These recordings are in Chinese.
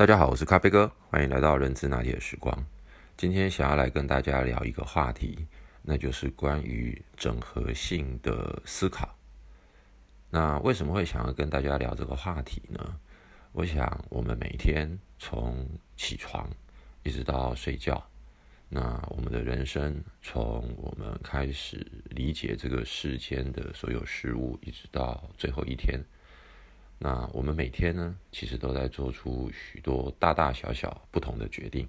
大家好，我是咖啡哥，欢迎来到人资拿铁时光。今天想要来跟大家聊一个话题，那就是关于整合性的思考。那为什么会想要跟大家聊这个话题呢？我想，我们每天从起床一直到睡觉。那我们的人生，从我们开始理解这个世间的所有事物，一直到最后一天，那我们每天呢，其实都在做出许多大大小小不同的决定。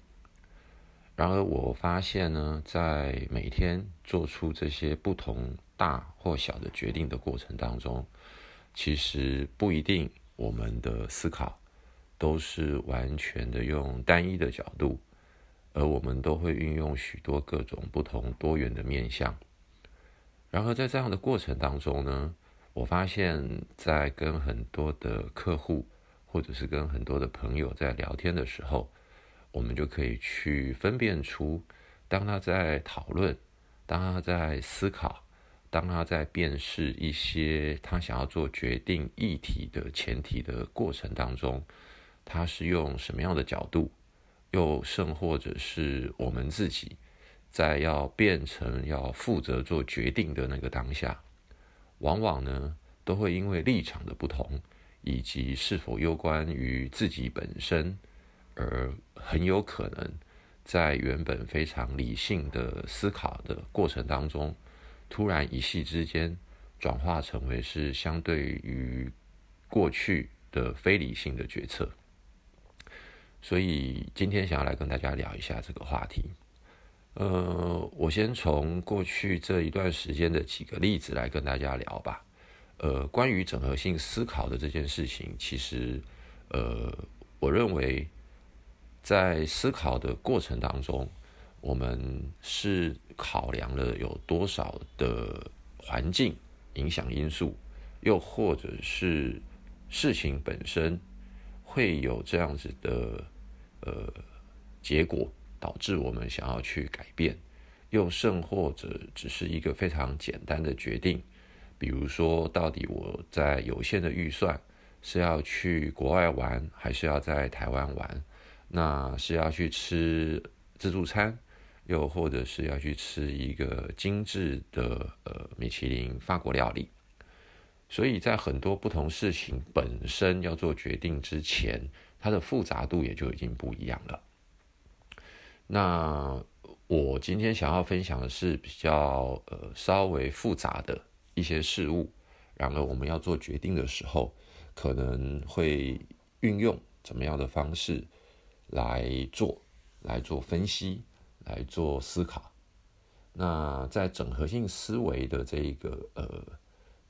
然而，我发现呢，在每天做出这些不同大或小的决定的过程当中，其实不一定我们的思考都是完全的用单一的角度。而我们都会运用许多各种不同多元的面向。然而，在这样的过程当中呢，我发现，在跟很多的客户或者是跟很多的朋友在聊天的时候，我们就可以去分辨出，当他在讨论、当他在思考、当他在辨识一些他想要做决定议题的前提的过程当中，他是用什么样的角度？又甚或者是我们自己，在要变成要负责做决定的那个当下，往往呢都会因为立场的不同，以及是否攸关于自己本身，而很有可能在原本非常理性的思考的过程当中，突然一夕之间转化成为是相对于过去的非理性的决策。所以今天想要来跟大家聊一下这个话题。呃，我先从过去这一段时间的几个例子来跟大家聊吧。呃，关于整合性思考的这件事情，其实，呃，我认为在思考的过程当中，我们是考量了有多少的环境影响因素，又或者是事情本身会有这样子的。呃，结果导致我们想要去改变，又甚或者只是一个非常简单的决定，比如说，到底我在有限的预算是要去国外玩，还是要在台湾玩？那是要去吃自助餐，又或者是要去吃一个精致的呃米其林法国料理？所以在很多不同事情本身要做决定之前。它的复杂度也就已经不一样了。那我今天想要分享的是比较呃稍微复杂的一些事物，然而我们要做决定的时候，可能会运用怎么样的方式来做，来做分析，来做思考。那在整合性思维的这一个呃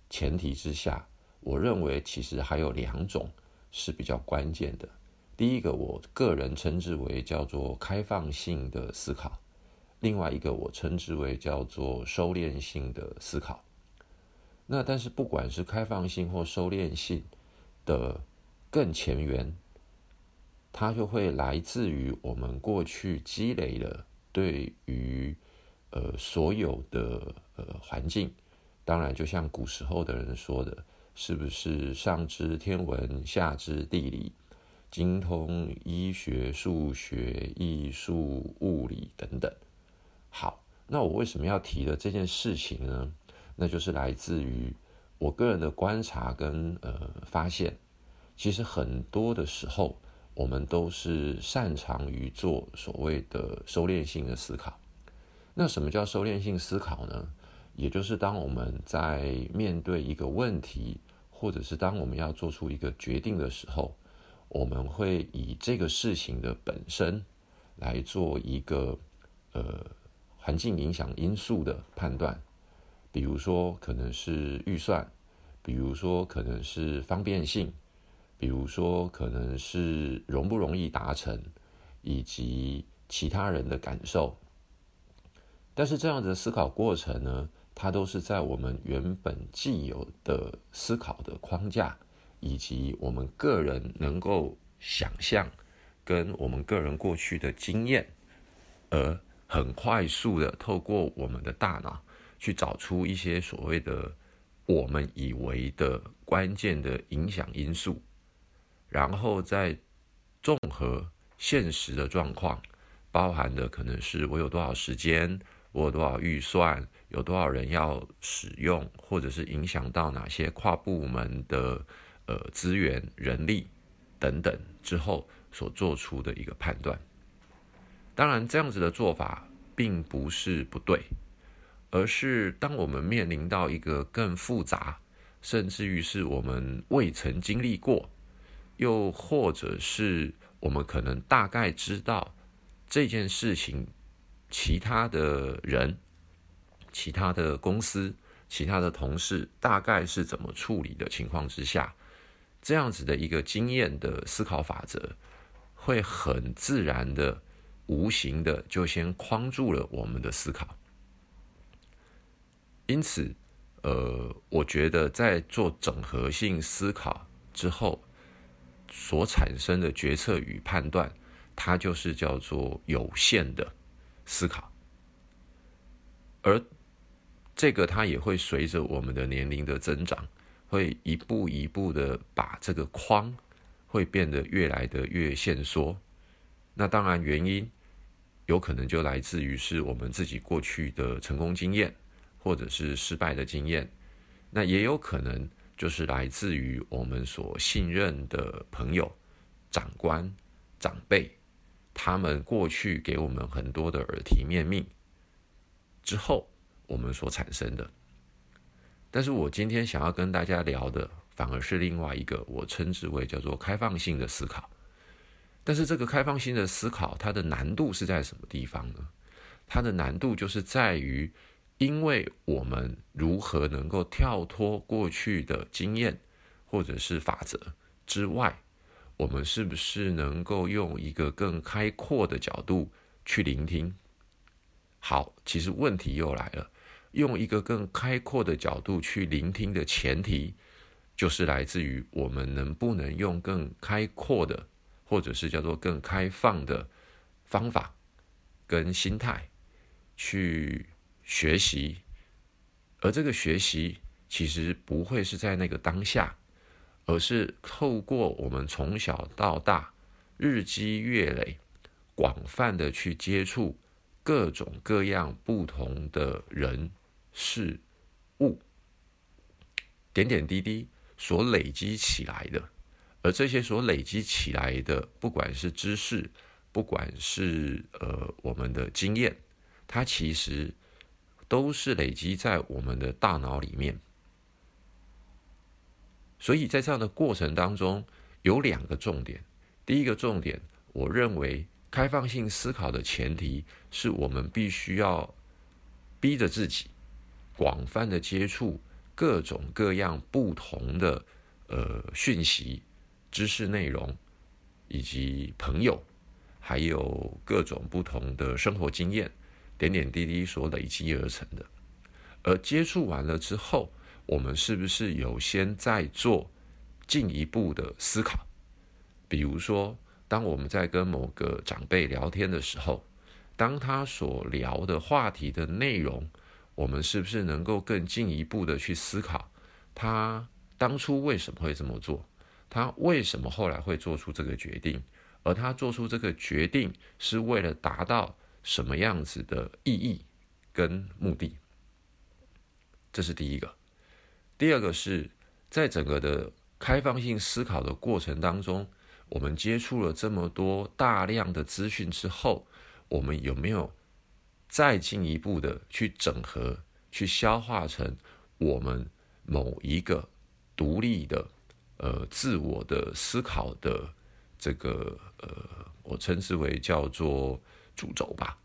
前提之下，我认为其实还有两种是比较关键的。第一个，我个人称之为叫做开放性的思考；另外一个，我称之为叫做收敛性的思考。那但是，不管是开放性或收敛性的更前缘，它就会来自于我们过去积累了对于呃所有的呃环境。当然，就像古时候的人说的，是不是上知天文，下知地理？精通医学、数学、艺术、物理等等。好，那我为什么要提的这件事情呢？那就是来自于我个人的观察跟呃发现，其实很多的时候，我们都是擅长于做所谓的收敛性的思考。那什么叫收敛性思考呢？也就是当我们在面对一个问题，或者是当我们要做出一个决定的时候。我们会以这个事情的本身来做一个呃环境影响因素的判断，比如说可能是预算，比如说可能是方便性，比如说可能是容不容易达成，以及其他人的感受。但是这样子的思考过程呢，它都是在我们原本既有的思考的框架。以及我们个人能够想象，跟我们个人过去的经验，而很快速的透过我们的大脑去找出一些所谓的我们以为的关键的影响因素，然后再综合现实的状况，包含的可能是我有多少时间，我有多少预算，有多少人要使用，或者是影响到哪些跨部门的呃资源、人力等等之后所做出的一个判断。当然，这样子的做法并不是不对，而是当我们面临到一个更复杂，甚至于是我们未曾经历过，又或者是我们可能大概知道这件事情，其他的人、其他的公司、其他的同事大概是怎么处理的情况之下，这样子的一个经验的思考法则，会很自然的。无形的就先框住了我们的思考，因此，呃，我觉得在做整合性思考之后，所产生的决策与判断，它就是叫做有限的思考，而这个它也会随着我们的年龄的增长，会一步一步的把这个框会变得越来的越限缩。那当然原因。有可能就来自于是我们自己过去的成功经验，或者是失败的经验，那也有可能就是来自于我们所信任的朋友、长官、长辈，他们过去给我们很多的耳提面命之后，我们所产生的。但是我今天想要跟大家聊的，反而是另外一个我称之为叫做开放性的思考。但是这个开放性的思考，它的难度是在什么地方呢？它的难度就是在于，因为我们如何能够跳脱过去的经验或者是法则之外，我们是不是能够用一个更开阔的角度去聆听？好，其实问题又来了，用一个更开阔的角度去聆听的前提，就是来自于我们能不能用更开阔的。或者是叫做更开放的方法跟心态去学习，而这个学习其实不会是在那个当下，而是透过我们从小到大日积月累，广泛的去接触各种各样不同的人事物，点点滴滴所累积起来的。而这些所累积起来的，不管是知识，不管是呃我们的经验，它其实都是累积在我们的大脑里面。所以在这样的过程当中，有两个重点。第一个重点，我认为开放性思考的前提是我们必须要逼着自己广泛的接触各种各样不同的呃讯息。知识内容，以及朋友，还有各种不同的生活经验，点点滴滴所累积而成的。而接触完了之后，我们是不是有先在做进一步的思考？比如说，当我们在跟某个长辈聊天的时候，当他所聊的话题的内容，我们是不是能够更进一步的去思考，他当初为什么会这么做？他为什么后来会做出这个决定？而他做出这个决定是为了达到什么样子的意义跟目的？这是第一个。第二个是在整个的开放性思考的过程当中，我们接触了这么多大量的资讯之后，我们有没有再进一步的去整合、去消化成我们某一个独立的？呃，自我的思考的这个呃，我称之为叫做主轴吧，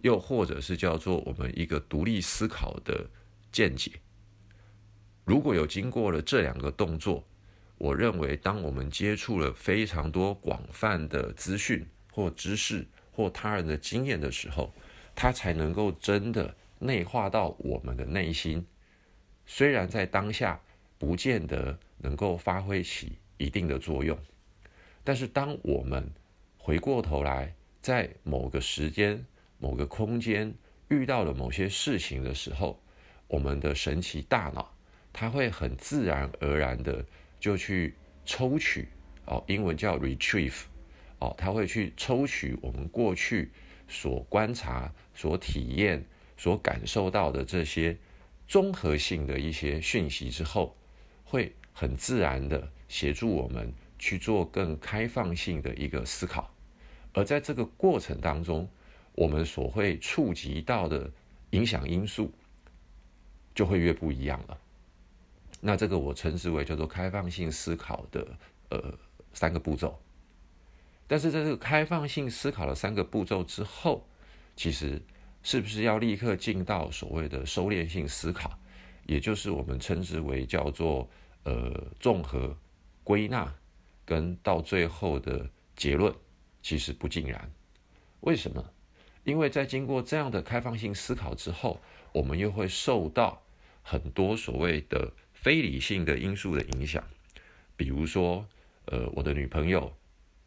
又或者是叫做我们一个独立思考的见解。如果有经过了这两个动作，我认为，当我们接触了非常多广泛的资讯或知识或他人的经验的时候，它才能够真的内化到我们的内心。虽然在当下不见得。能够发挥起一定的作用，但是当我们回过头来，在某个时间、某个空间遇到了某些事情的时候，我们的神奇大脑，它会很自然而然的就去抽取，哦，英文叫 retrieve，哦，它会去抽取我们过去所观察、所体验、所感受到的这些综合性的一些讯息之后，会很自然的协助我们去做更开放性的一个思考。而在这个过程当中，我们所会触及到的影响因素就会越不一样了。那这个我称之为叫做开放性思考的呃三个步骤。但是在这个开放性思考的三个步骤之后，其实是不是要立刻进到所谓的收敛性思考，也就是我们称之为叫做呃综合归纳跟到最后的结论？其实不尽然，为什么？因为在经过这样的开放性思考之后，我们又会受到很多所谓的非理性的因素的影响，比如说，呃，我的女朋友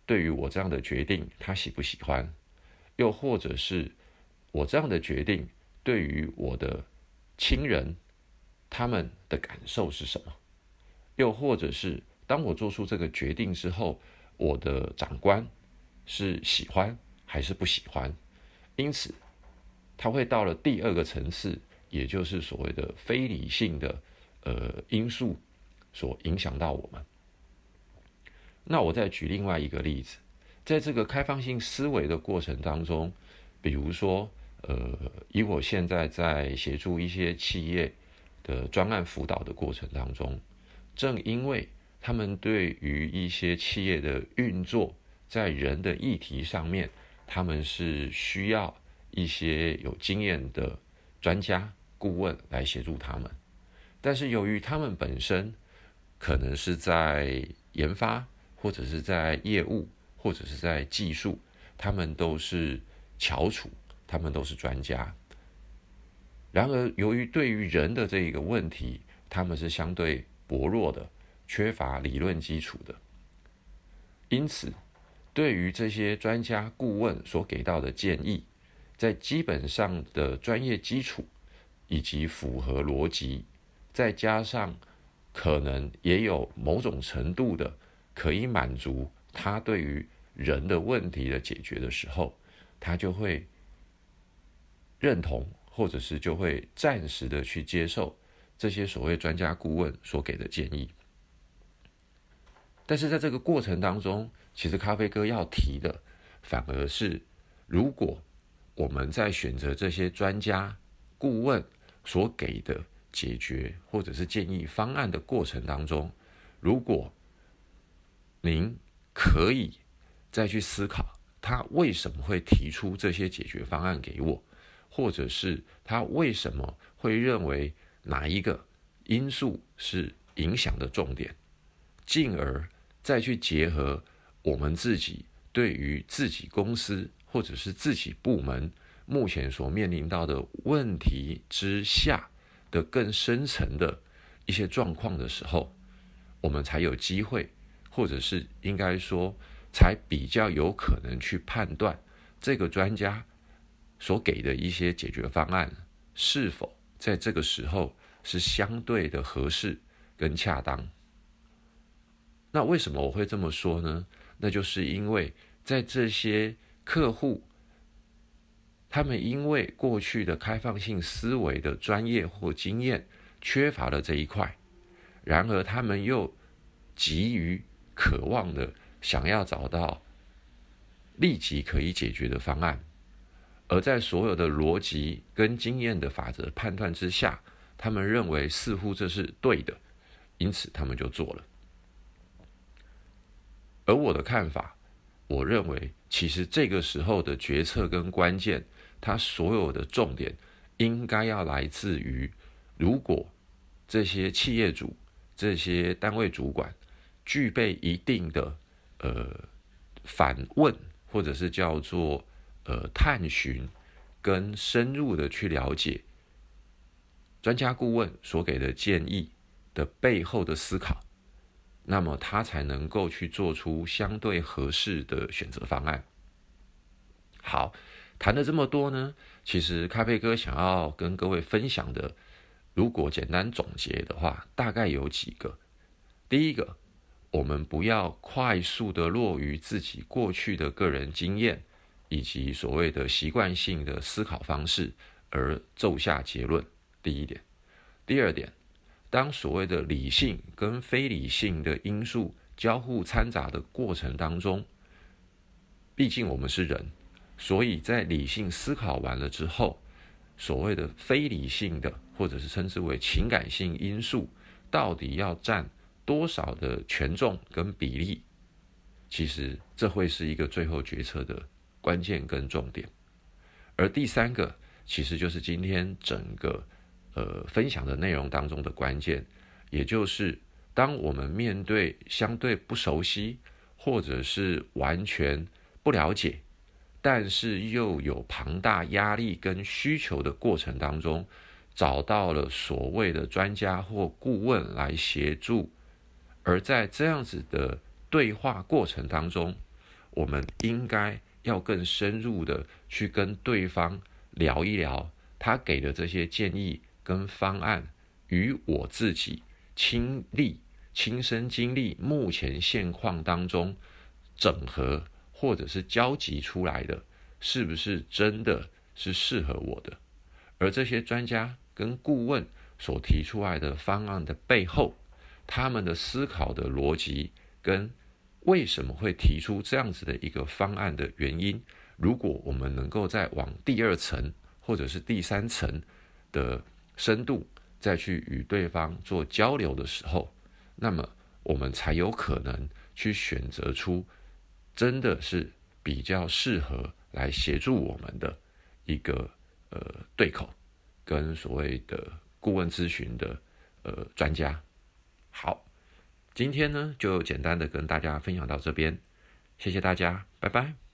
对于我这样的决定，她喜不喜欢？又或者是我这样的决定对于我的亲人他们的感受是什么？又或者是当我做出这个决定之后，我的长官。是喜欢还是不喜欢？因此，它会到了第二个层次，也就是所谓的非理性的呃因素所影响到我们。那我再举另外一个例子，在这个开放性思维的过程当中，比如说，呃，以我现在在协助一些企业的专案辅导的过程当中，正因为他们对于一些企业的运作，在人的议题上面，他们是需要一些有经验的专家顾问来协助他们。但是由于他们本身可能是在研发，或者是在业务，或者是在技术，他们都是翘楚，他们都是专家。然而，由于对于人的这一个问题，他们是相对薄弱的，缺乏理论基础的，因此。对于这些专家顾问所给到的建议，在基本上的专业基础以及符合逻辑，再加上可能也有某种程度的可以满足他对于人的问题的解决的时候，他就会认同，或者是就会暂时的去接受这些所谓专家顾问所给的建议。但是在这个过程当中，其实咖啡哥要提的，反而是如果我们在选择这些专家顾问所给的解决或者是建议方案的过程当中，如果您可以再去思考他为什么会提出这些解决方案给我，或者是他为什么会认为哪一个因素是影响的重点，进而。再去结合我们自己对于自己公司或者是自己部门目前所面临到的问题之下的更深层的一些状况的时候，我们才有机会，或者是应该说，才比较有可能去判断这个专家所给的一些解决方案是否在这个时候是相对的合适跟恰当。那为什么我会这么说呢？那就是因为在这些客户，他们因为过去的开放性思维的专业或经验缺乏了这一块，然而他们又急于渴望的想要找到立即可以解决的方案，而在所有的逻辑跟经验的法则判断之下，他们认为似乎这是对的，因此他们就做了。而我的看法，我认为其实这个时候的决策跟关键，它所有的重点应该要来自于，如果这些企业主、这些单位主管具备一定的呃反问，或者是叫做呃探寻跟深入的去了解专家顾问所给的建议的背后的思考。那么他才能够去做出相对合适的选择方案。好，谈了这么多呢，其实咖啡哥想要跟各位分享的，如果简单总结的话，大概有几个。第一个，我们不要快速的落于自己过去的个人经验以及所谓的习惯性的思考方式而奏下结论。第一点，第二点，当所谓的理性跟非理性的因素交互掺杂的过程当中，毕竟我们是人，所以在理性思考完了之后，所谓的非理性的或者是称之为情感性因素，到底要占多少的权重跟比例，其实这会是一个最后决策的关键跟重点。而第三个，其实就是今天整个。呃，分享的内容当中的关键，也就是当我们面对相对不熟悉，或者是完全不了解，但是又有庞大压力跟需求的过程当中，找到了所谓的专家或顾问来协助，而在这样子的对话过程当中，我们应该要更深入的去跟对方聊一聊他给的这些建议。跟方案与我自己亲历、亲身经历目前现况当中整合或者是交集出来的，是不是真的是适合我的？而这些专家跟顾问所提出来的方案的背后，他们的思考的逻辑跟为什么会提出这样子的一个方案的原因，如果我们能够再往第二层或者是第三层的。深度再去与对方做交流的时候，那么我们才有可能去选择出真的是比较适合来协助我们的一个呃对口跟所谓的顾问咨询的呃专家。好，今天呢就简单的跟大家分享到这边，谢谢大家，拜拜。